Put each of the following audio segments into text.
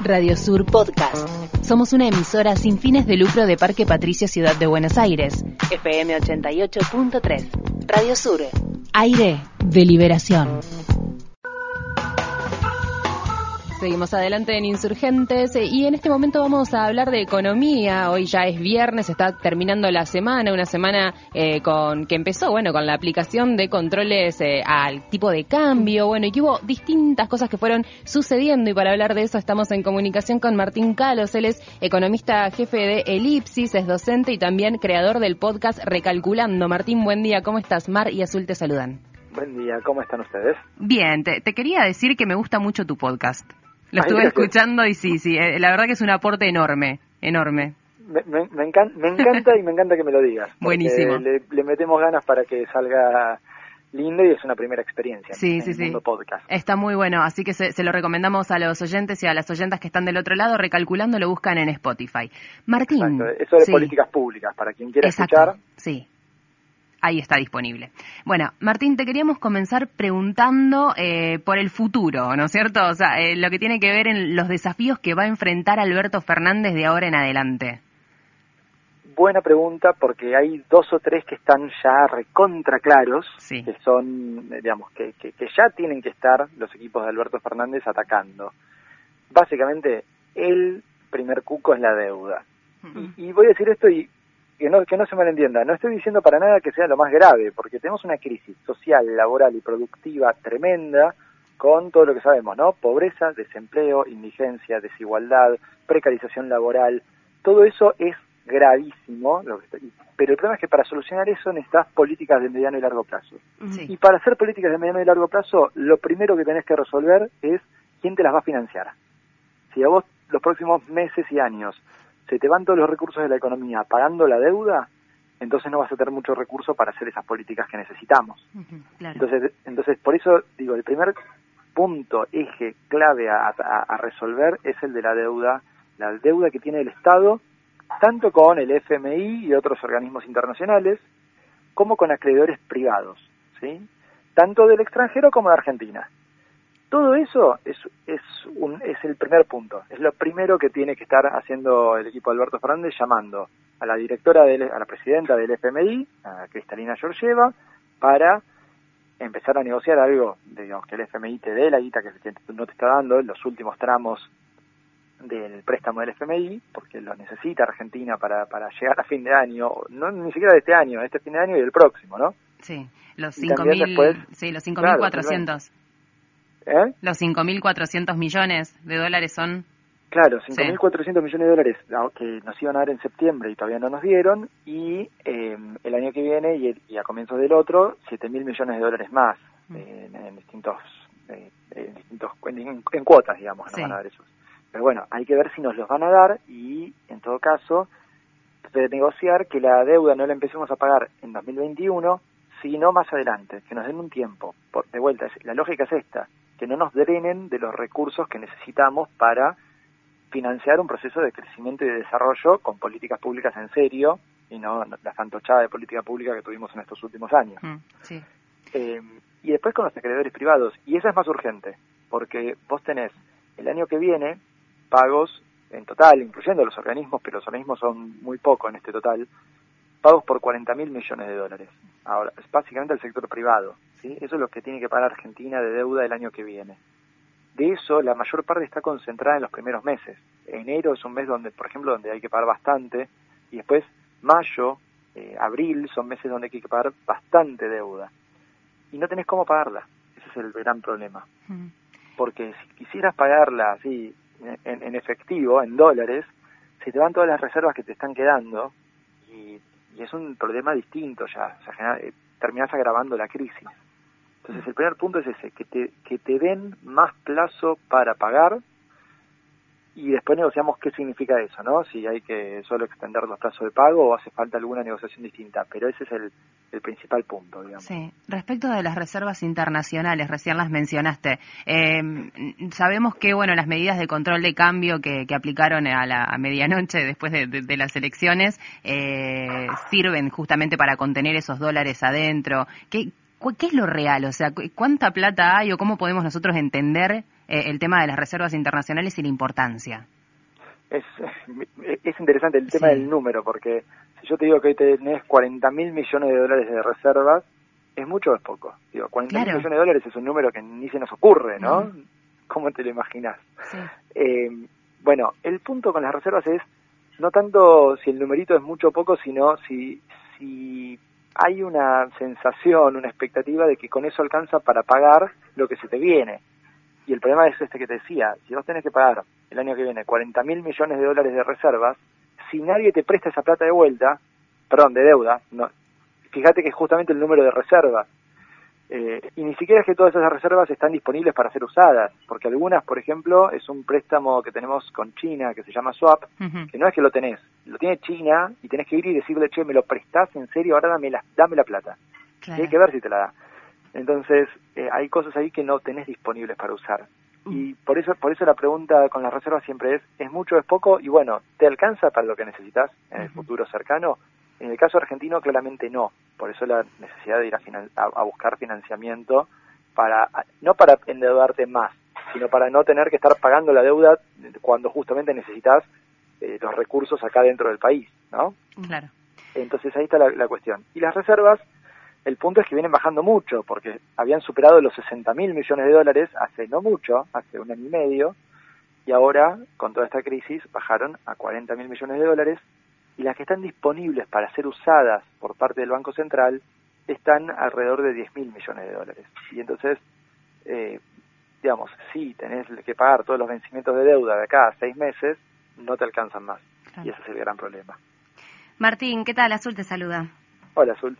Radio Sur Podcast. Somos una emisora sin fines de lucro de Parque Patricia Ciudad de Buenos Aires. FM 88.3. Radio Sur. Aire de liberación. Seguimos adelante en Insurgentes eh, y en este momento vamos a hablar de economía. Hoy ya es viernes, está terminando la semana, una semana eh, con que empezó, bueno, con la aplicación de controles eh, al tipo de cambio, bueno, y que hubo distintas cosas que fueron sucediendo y para hablar de eso estamos en comunicación con Martín Calos, él es economista jefe de Elipsis, es docente y también creador del podcast Recalculando. Martín, buen día, ¿cómo estás? Mar y Azul te saludan. Buen día, ¿cómo están ustedes? Bien, te, te quería decir que me gusta mucho tu podcast. Lo estuve escuchando y sí, sí, eh, la verdad que es un aporte enorme, enorme. Me, me, encanta, y me encanta que me lo digas. Buenísimo. Le, metemos ganas para que salga lindo y es una primera experiencia sí, sí, sí. podcast. Está muy bueno, así que se, lo recomendamos a los oyentes y a las oyentas que están del otro lado, recalculando, lo buscan en Spotify. Martín. Eso de políticas públicas, para quien quiera escuchar. Sí, ahí está disponible. Bueno, Martín, te queríamos comenzar preguntando eh, por el futuro, ¿no es cierto? O sea, eh, lo que tiene que ver en los desafíos que va a enfrentar Alberto Fernández de ahora en adelante. Buena pregunta, porque hay dos o tres que están ya recontra claros, que son, digamos, que, que, ya tienen que estar los equipos de Alberto Fernández atacando. Básicamente, el primer cuco es la deuda. y, y, voy a decir esto y que no, que no se malentienda, no estoy diciendo para nada que sea lo más grave, porque tenemos una crisis social, laboral y productiva tremenda con todo lo que sabemos, ¿no? Pobreza, desempleo, indigencia, desigualdad, precarización laboral, todo eso es gravísimo, pero el problema es que para solucionar eso necesitas políticas de mediano y largo plazo. Y para hacer políticas de mediano y largo plazo, lo primero que tenés que resolver es quién te las va a financiar. Si a vos los próximos meses y años se te van todos los recursos de la economía pagando la deuda, entonces no vas a tener mucho recurso para hacer esas políticas que necesitamos. Entonces, entonces, por eso digo, el primer punto, eje clave a, resolver es el de la deuda, la deuda que tiene el Estado, tanto con el FMI y otros organismos internacionales, como con acreedores privados, ¿sí? tanto del extranjero como de Argentina. Todo eso es, es, un, es el primer punto, es lo primero que tiene que estar haciendo el equipo de Alberto Fernández, llamando a la directora, a la presidenta del FMI, a Cristalina Georgieva, para empezar a negociar algo, digamos, que el FMI te dé la guita que, no te está dando en los últimos tramos del préstamo del FMI, porque lo necesita Argentina para, para llegar a fin de año, no ni siquiera de este año, este fin de año y el próximo, ¿no? Sí, los 5.000, sí, los 5.400. ¿Eh? Los 5.400 millones de dólares son... Claro, 5.400 millones de dólares ah, que nos iban a dar en septiembre y todavía no nos dieron, y eh, el año que viene y, a comienzos del otro, 7.000 millones de dólares más mm. en, distintos, eh, en, distintos en, cuotas, digamos, nos van a dar esos. Pero bueno, hay que ver si nos los van a dar y, en todo caso, de negociar que la deuda no la empecemos a pagar en 2021, sino más adelante, que nos den un tiempo. Por, de vuelta, la lógica es esta que no nos drenen de los recursos que necesitamos para financiar un proceso de crecimiento y de desarrollo con políticas públicas en serio y no la fantochada de política pública que tuvimos en estos últimos años. Mm, eh, y después con los acreedores privados, y esa es más urgente, porque vos tenés el año que viene pagos en total, incluyendo los organismos, pero los organismos son muy poco en este total, pagos por 40 mil millones de dólares. Ahora, es básicamente el sector privado. ¿sí? Eso es lo que tiene que pagar Argentina de deuda el año que viene. De eso, la mayor parte está concentrada en los primeros meses. Enero es un mes donde, por ejemplo, donde hay que pagar bastante, y después mayo, eh, abril son meses donde hay que pagar bastante deuda. Y no tenés cómo pagarla. Ese es el gran problema. Mm. Porque si quisieras pagarla así, en, en efectivo, en dólares, se te van todas las reservas que te están quedando y es un problema distinto ya, o sea, eh, terminás agravando la crisis. Entonces el primer punto es ese, que te, que te den más plazo para pagar y después negociamos qué significa eso, ¿no? Si hay que solo extender los plazos de pago o hace falta alguna negociación distinta, pero ese es el, principal punto, digamos. Sí, respecto de las reservas internacionales, recién las mencionaste, eh, sabemos que, bueno, las medidas de control de cambio que, que aplicaron a la medianoche después de, de, las elecciones eh, sirven justamente para contener esos dólares adentro. ¿Qué, ¿qué es lo real? O sea, ¿cuánta plata hay o cómo podemos nosotros entender eh, el tema de las reservas internacionales y la importancia? Es, es interesante el tema del número, porque si yo te digo que hoy tenés 40 mil millones de dólares de reservas, ¿es mucho o es poco? Digo, 40 mil millones de dólares es un número que ni se nos ocurre, ¿no? ¿Cómo te lo imaginas? Eh, bueno, el punto con las reservas es no tanto si el numerito es mucho o poco, sino si, si hay una sensación, una expectativa de que con eso alcanza para pagar lo que se te viene. Y el problema es este que te decía, si vos tenés que pagar el año que viene 40 mil millones de dólares de reservas, si nadie te presta esa plata de vuelta, perdón, de deuda, no, fíjate que es justamente el número de reservas. Eh, y ni siquiera es que todas esas reservas están disponibles para ser usadas, porque algunas, por ejemplo, es un préstamo que tenemos con China que se llama Swap, que no es que lo tenés, lo tiene China y tenés que ir y decirle, che, me lo prestás en serio, ahora dame la, dame la plata. Y hay que ver si te la da. Entonces, eh, hay cosas ahí que no tenés disponibles para usar. Mm. Y por eso, por eso la pregunta con las reservas siempre es, ¿es mucho o es poco? Y bueno, ¿te alcanza para lo que necesitas en el futuro cercano? En el caso argentino, claramente no. Por eso la necesidad de ir a, buscar financiamiento para, no para endeudarte más, sino para no tener que estar pagando la deuda cuando justamente necesitas eh, los recursos acá dentro del país, ¿no? Claro. Entonces ahí está la, cuestión. Y las reservas, el punto es que vienen bajando mucho, porque habían superado los 60 mil millones de dólares hace no mucho, hace un año y medio, y ahora, con toda esta crisis, bajaron a 40 mil millones de dólares, y las que están disponibles para ser usadas por parte del Banco Central están alrededor de 10 mil millones de dólares. Y entonces, eh, digamos, si tenés que pagar todos los vencimientos de deuda de acá a seis meses, no te alcanzan más. Y ese es el gran problema. Martín, ¿qué tal? Azul te saluda. Hola, Azul.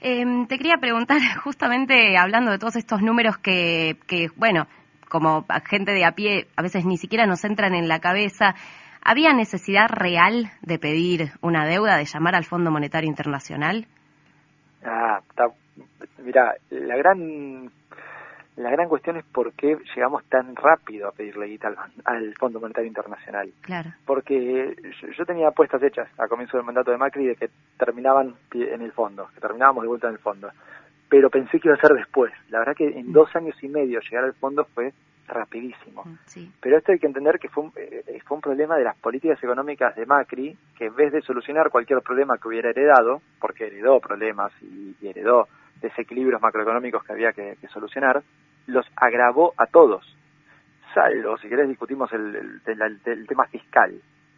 Em, te quería preguntar, justamente hablando de todos estos números que, que, bueno, como gente de a pie a veces ni siquiera nos entran en la cabeza, ¿Había necesidad real de pedir una deuda, de llamar al Fondo Monetario Internacional? Ah, mira, la gran la gran cuestión es por qué llegamos tan rápido a pedirle guita al, Fondo Monetario Internacional. Claro. Porque yo, tenía apuestas hechas a comienzo del mandato de Macri de que terminaban en el fondo, que terminábamos de vuelta en el fondo. Pero pensé que iba a ser después. La verdad que en mm. dos años y medio llegar al fondo fue rapidísimo. Mm, Pero esto hay que entender que fue un, eh, fue un problema de las políticas económicas de Macri, que en vez de solucionar cualquier problema que hubiera heredado, porque heredó problemas y, heredó desequilibrios macroeconómicos que había que, solucionar, los agravó a todos. Salvo, si querés, discutimos el, el, tema fiscal.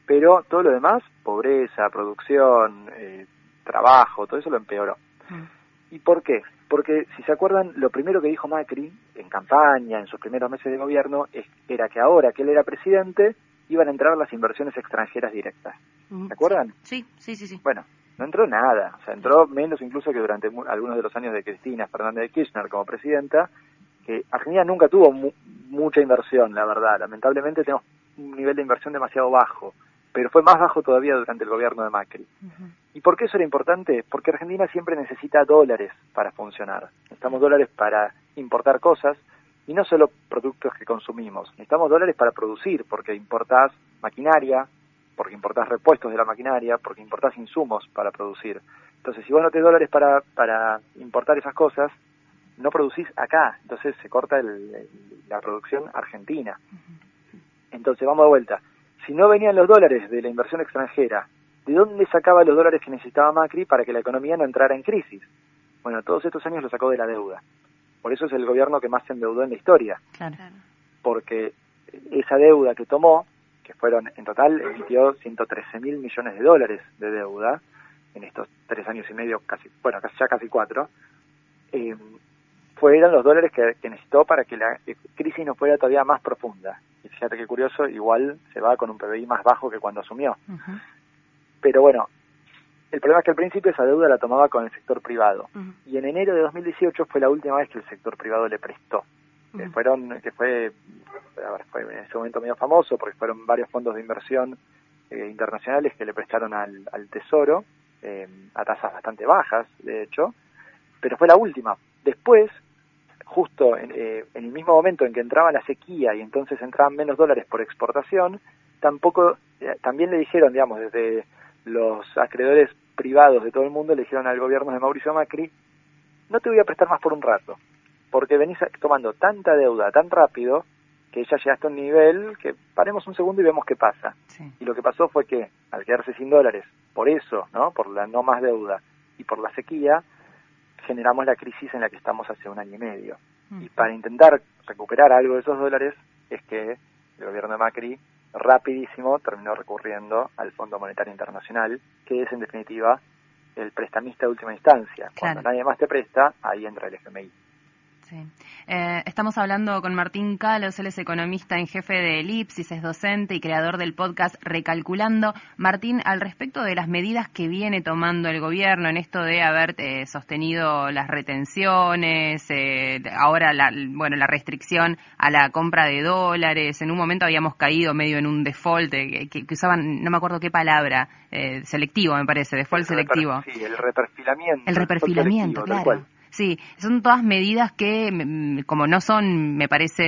Pero todo lo demás, pobreza, producción, eh, trabajo, todo eso lo empeoró. Mm. ¿Y por qué? Porque, si se acuerdan, lo primero que dijo Macri en campaña, en sus primeros meses de gobierno, es, era que ahora que él era presidente, iban a entrar las inversiones extranjeras directas. ¿Se acuerdan? Sí, sí, sí, sí. Bueno, no entró nada, o sea, entró menos incluso que durante algunos de los años de Cristina Fernández de Kirchner como presidenta, que Argentina nunca tuvo mucha inversión, la verdad. Lamentablemente tenemos un nivel de inversión demasiado bajo pero fue más bajo todavía durante el gobierno de Macri. ¿Y por qué eso era importante? Porque Argentina siempre necesita dólares para funcionar. Necesitamos dólares para importar cosas y no solo productos que consumimos. Necesitamos dólares para producir, porque importás maquinaria, porque importás repuestos de la maquinaria, porque importás insumos para producir. Entonces, si vos no tenés dólares para, para importar esas cosas, no producís acá. Entonces se corta la producción argentina. Entonces, vamos de vuelta si no venían los dólares de la inversión extranjera, ¿de dónde sacaba los dólares que necesitaba Macri para que la economía no entrara en crisis? Bueno, todos estos años lo sacó de la deuda. Por eso es el gobierno que más se endeudó en la historia. Claro. Porque esa deuda que tomó, que fueron en total, emitió 113 mil millones de dólares de deuda en estos tres años y medio, casi, bueno, ya casi cuatro, eh, fueron los dólares que, necesitó para que la crisis no fuera todavía más profunda. Fíjate qué curioso, igual se va con un PBI más bajo que cuando asumió. Pero bueno, el problema es que al principio esa deuda la tomaba con el sector privado. Y en enero de 2018 fue la última vez que el sector privado le prestó. que fueron, que fue, fue en ese momento medio famoso porque fueron varios fondos de inversión eh, internacionales que le prestaron al, Tesoro eh, a tasas bastante bajas, de hecho, pero fue la última. Después, justo eh, en, el mismo momento en que entraba la sequía y entonces entraban menos dólares por exportación, tampoco, eh, también le dijeron, digamos, desde los acreedores privados de todo el mundo, le dijeron al gobierno de Mauricio Macri, no te voy a prestar más por un rato, porque venís tomando tanta deuda tan rápido que ya llegaste a un nivel que paremos un segundo y vemos qué pasa. Y lo que pasó fue que al quedarse sin dólares, por eso, ¿no? Por la no más deuda y por la sequía, generamos la crisis en la que estamos hace un año y medio. Y para intentar recuperar algo de esos dólares es que el gobierno de Macri rapidísimo terminó recurriendo al Fondo Monetario Internacional, que es en definitiva el prestamista de última instancia. Cuando nadie más te presta, ahí entra el FMI. Eh, estamos hablando con Martín Calos, él es economista en jefe de Elipsis, es docente y creador del podcast Recalculando. Martín, al respecto de las medidas que viene tomando el gobierno en esto de haber eh, sostenido las retenciones, eh, ahora la, bueno, la restricción a la compra de dólares, en un momento habíamos caído medio en un default que, usaban, no me acuerdo qué palabra, selectivo me parece, default selectivo. Sí, el reperfilamiento. El reperfilamiento, claro. Sí, son todas medidas que, como no son, me parece,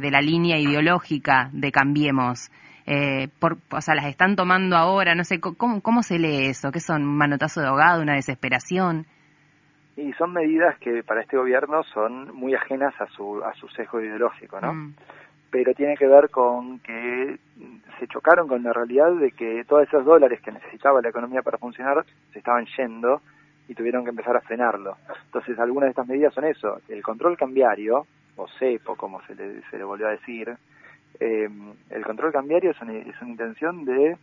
de, la línea ideológica de Cambiemos, eh, por, o sea, las están tomando ahora, no sé, ¿cómo, cómo se lee eso? ¿Qué son? ¿Un manotazo de ahogado, una desesperación? Y son medidas que para este gobierno son muy ajenas a su, a su sesgo ideológico, ¿no? Mm. Pero tiene que ver con que se chocaron con la realidad de que todos esos dólares que necesitaba la economía para funcionar se estaban yendo y tuvieron que empezar a frenarlo. Entonces, algunas de estas medidas son eso, el control cambiario, o CEPO, como se le, se le volvió a decir, eh, el control cambiario es una, es una intención de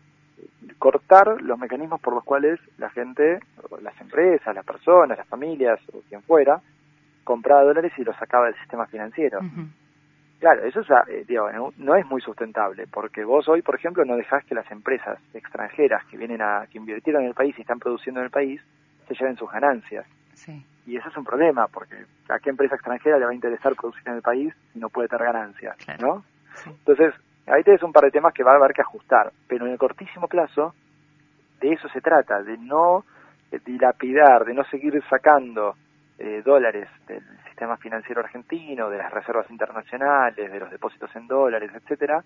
cortar los mecanismos por los cuales la gente, las empresas, las personas, las familias o quien fuera, compraba dólares y los sacaba del sistema financiero. Claro, eso es, eh, digo, no es muy sustentable, porque vos hoy, por ejemplo, no dejás que las empresas extranjeras que vienen a, que invirtieron en el país y están produciendo en el país, se lleven sus ganancias. Y eso es un problema, porque a qué empresa extranjera le va a interesar producir en el país si no puede tener ganancias, ¿no? Entonces, ahí tenés un par de temas que va a haber que ajustar, pero en el cortísimo plazo, de eso se trata, de no dilapidar, de no seguir sacando eh, dólares del sistema financiero argentino, de las reservas internacionales, de los depósitos en dólares, etcétera,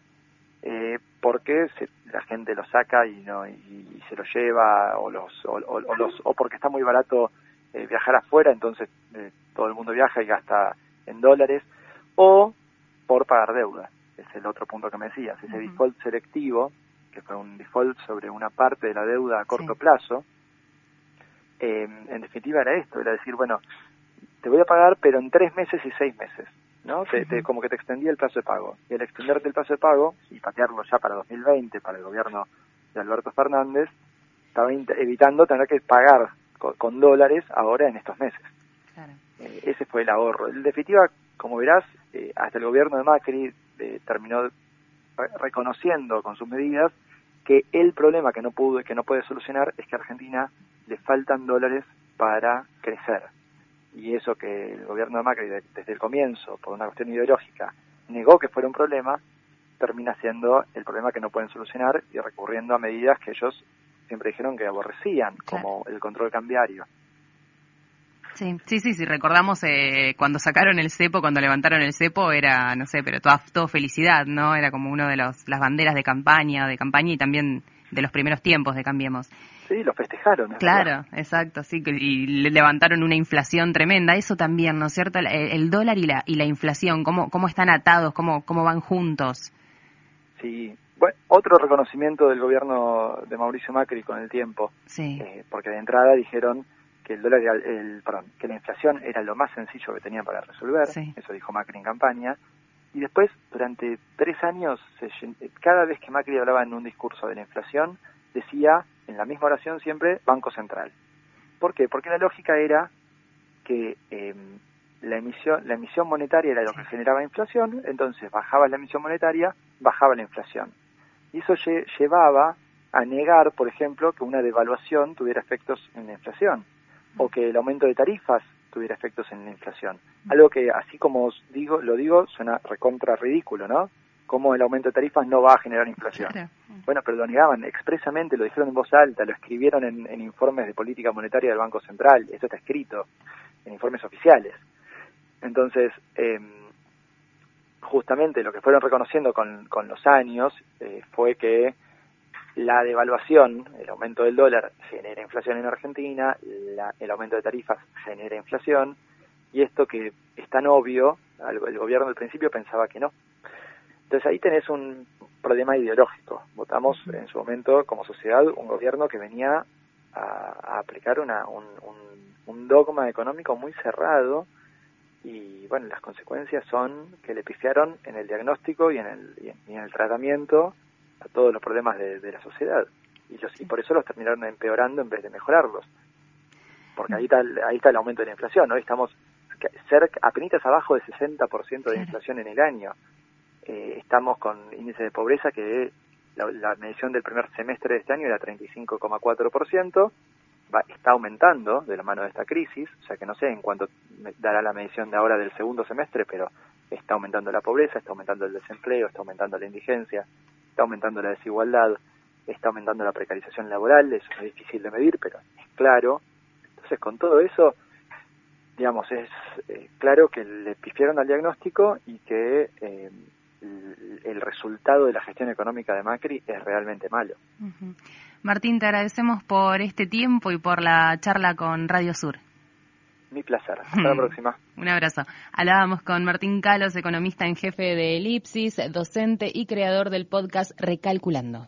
eh, porque la gente lo saca y no y, se lo lleva o los o, los o porque está muy barato eh, viajar afuera entonces eh, todo el mundo viaja y gasta en dólares o por pagar deuda es el otro punto que me decías ese default selectivo que fue un default sobre una parte de la deuda a corto plazo en definitiva era esto era decir bueno te voy a pagar pero en tres meses y seis meses ¿no? Te, como que te extendía el plazo de pago. Y al extenderte el plazo de pago y patearlo ya para 2020, para el gobierno de Alberto Fernández, estaba evitando tener que pagar con, dólares ahora en estos meses. Eh, ese fue el ahorro. En definitiva, como verás, eh, hasta el gobierno de Macri eh, terminó reconociendo con sus medidas que el problema que no pudo que no puede solucionar es que a Argentina le faltan dólares para crecer y eso que el gobierno de Macri desde el comienzo, por una cuestión ideológica, negó que fuera un problema, termina siendo el problema que no pueden solucionar y recurriendo a medidas que ellos siempre dijeron que aborrecían, como el control cambiario. Sí, sí, sí, sí, recordamos eh, cuando sacaron el cepo, cuando levantaron el cepo, era, no sé, pero toda, todo felicidad, ¿no? Era como uno de los, las banderas de campaña, de campaña y también de los primeros tiempos de Cambiemos. Sí, lo festejaron. Claro, exacto, sí, y le levantaron una inflación tremenda. Eso también, ¿no es cierto? El, dólar y la, y la inflación, ¿cómo, cómo están atados, cómo, cómo van juntos. Sí, bueno, otro reconocimiento del gobierno de Mauricio Macri con el tiempo. Sí. Eh, porque de entrada dijeron que el dólar, el, perdón, que la inflación era lo más sencillo que tenían para resolver. Eso dijo Macri en campaña. Y después, durante tres años, cada vez que Macri hablaba en un discurso de la inflación, decía en la misma oración siempre Banco Central. ¿Por qué? Porque la lógica era que em, la emisión la emisión monetaria era lo que generaba inflación, entonces bajaba la emisión monetaria, bajaba la inflación. Y eso llevaba a negar, por ejemplo, que una devaluación tuviera efectos en la inflación o que el aumento de tarifas tuviera efectos en la inflación. Algo que, así como os digo, lo digo, suena recontra ridículo, ¿no? Cómo el aumento de tarifas no va a generar inflación. Bueno, pero lo negaban expresamente, lo dijeron en voz alta, lo escribieron en, informes de política monetaria del Banco Central, esto está escrito en informes oficiales. Entonces, em, justamente lo que fueron reconociendo con, los años eh, fue que la devaluación, el aumento del dólar genera inflación en Argentina, el aumento de tarifas genera inflación, y esto que es tan obvio, el gobierno al principio pensaba que no. Entonces ahí tenés un problema ideológico. Votamos en su momento como sociedad un gobierno que venía a, aplicar una, un, un, dogma económico muy cerrado y bueno, las consecuencias son que le pifiaron en el diagnóstico y en el, y en, el tratamiento a todos los problemas de, de la sociedad y, los, y por eso los terminaron empeorando en vez de mejorarlos. Porque ahí está, ahí está el aumento de la inflación, hoy estamos cerca, apenas abajo del 60% de inflación en el año. Eh, estamos con índice de pobreza que la, medición del primer semestre de este año era 35,4%, va, está aumentando de la mano de esta crisis, o sea que no sé en cuánto dará la medición de ahora del segundo semestre, pero está aumentando la pobreza, está aumentando el desempleo, está aumentando la indigencia, está aumentando la desigualdad, está aumentando la precarización laboral, eso es difícil de medir, pero es claro. Entonces, con todo eso, digamos, es eh, claro que le pifiaron al diagnóstico y que eh, el, resultado de la gestión económica de Macri es realmente malo. Martín, te agradecemos por este tiempo y por la charla con Radio Sur. Mi placer. Hasta la próxima. Un abrazo. Hablábamos con Martín Calos, economista en jefe de Elipsis, docente y creador del podcast Recalculando.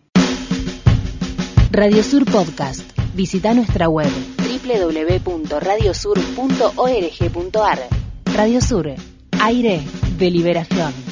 Radio Sur Podcast. Visita nuestra web www.radiosur.org.ar. Radio Sur, aire de liberación.